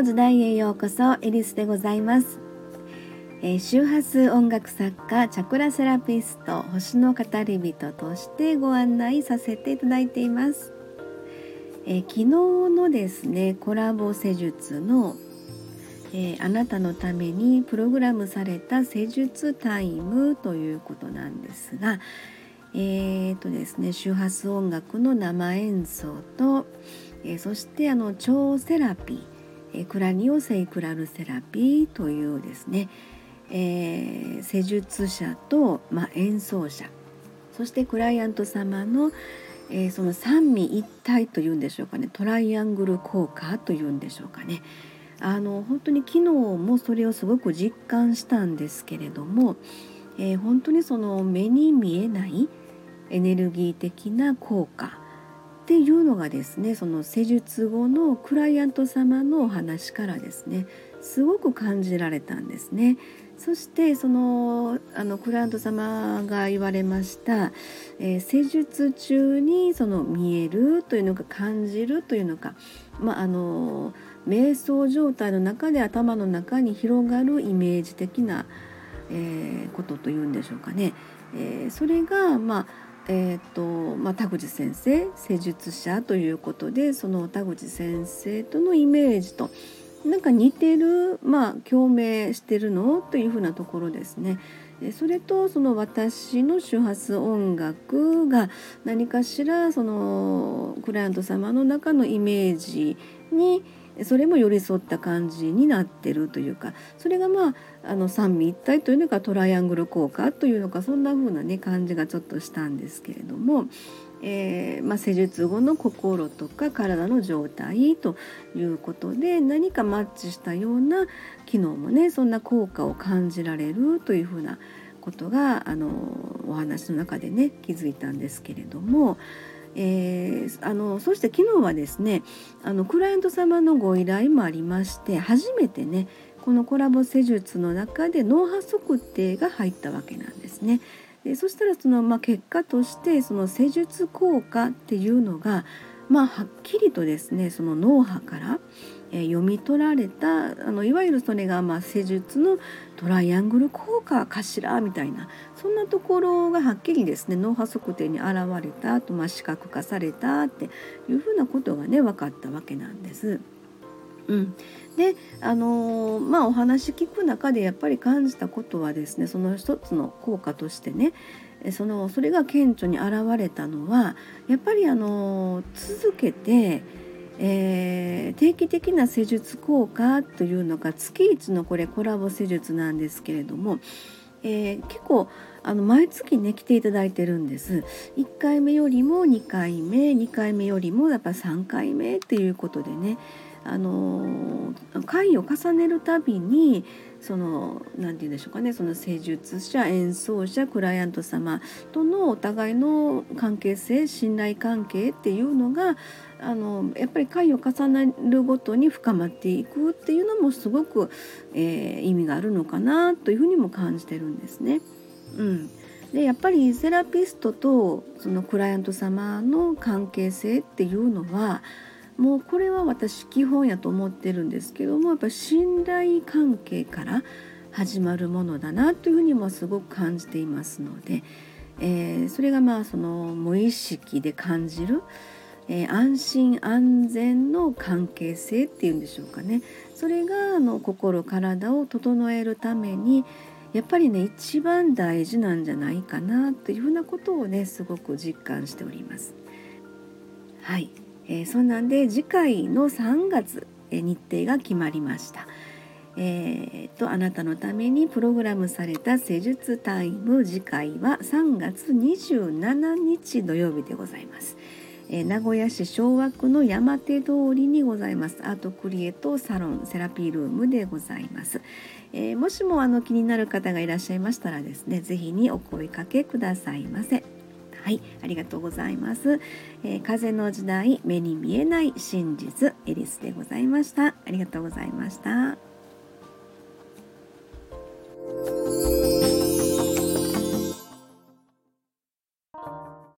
の時代へようこそエリスでございます、えー、周波数音楽作家チャクラセラピスト星の語り人としてご案内させていただいています、えー、昨日のですねコラボ施術の、えー、あなたのためにプログラムされた施術タイムということなんですがえーとですね周波数音楽の生演奏とえー、そしてあの超セラピー、え、クラニオセイクラルセラピーというですね、えー、施術者と、まあ、演奏者。そしてクライアント様の、えー、その三位一体というんでしょうかね。トライアングル効果というんでしょうかね。あの本当に昨日もそれをすごく実感したんですけれども、えー、本当にその目に見えないエネルギー的な効果っていうのがですねその施術後のクライアント様のお話からですねすごく感じられたんですね。そしてそのあのクライアント様が言われました、えー、施術中にその見えるというのか感じるというのか、まあ、あの瞑想状態の中で頭の中に広がるイメージ的な、えー、ことというんでしょうかね。えー、それがまあえーとまあ、田口先生施術者ということでその田口先生とのイメージとなんか似てる、まあ、共鳴してるのというふうなところですね。それとその私の周波数音楽が何かしらそのクライアント様の中のイメージにそれも寄り添った感じになってるというかそれがまああの三位一体というのがトライアングル効果というのかそんな風なね感じがちょっとしたんですけれども、えー、まあ、施術後の心とか体の状態ということで何かマッチしたような機能もねそんな効果を感じられるというふうなことがあのお話の中でね気づいたんですけれども。えー、あのそして昨日はですねあのクライアント様のご依頼もありまして初めてねこのコラボ施術の中で脳波測定が入ったわけなんですね。でそしたらその、まあ、結果としてその施術効果っていうのが、まあ、はっきりとですねその脳波からえ読み取られたあのいわゆるそれがまあ施術のトライアングル効果かしらみたいなそんなところがはっきりですね脳波測定に現れたと、まあ、視覚化されたっていうふうなことがね分かったわけなんです。うん、であのー、まあお話聞く中でやっぱり感じたことはですねその一つの効果としてねそのそれが顕著に現れたのはやっぱりあのー、続けてえー、定期的な施術効果というのが月1のこれコラボ施術なんですけれども、えー、結構あの毎月ね来ていただいてるんです。1回目よりも2回目2回目よりもやっぱ3回目っていうことでねあの回を重ねるたびにその何て言うんでしょうかねその施術者演奏者クライアント様とのお互いの関係性信頼関係っていうのがあのやっぱり回を重ねるごとに深まっていくっていうのもすごく、えー、意味があるのかなというふうにも感じてるんですね。うん、でやっぱりセラピストとそのクライアント様の関係性っていうのはもうこれは私基本やと思ってるんですけどもやっぱ信頼関係から始まるものだなというふうにもすごく感じていますので、えー、それがまあその無意識で感じる、えー、安心安全の関係性っていうんでしょうかねそれがあの心体を整えるためにやっぱりね一番大事なんじゃないかなというふうなことをねすごく実感しております。はいえー、そんなんで次回の3月、え日程が決まりました。えーと、あなたのためにプログラムされた施術タイム次回は3月27日土曜日でございます。えー、名古屋市昭和区の山手通りにございますアートクリエイトサロンセラピールームでございます。えー、もしもあの気になる方がいらっしゃいましたらですね、是非にお声かけくださいませ。はい、ありがとうございます。えー、風の時代、目に見えない真実、エリスでございました。ありがとうございました。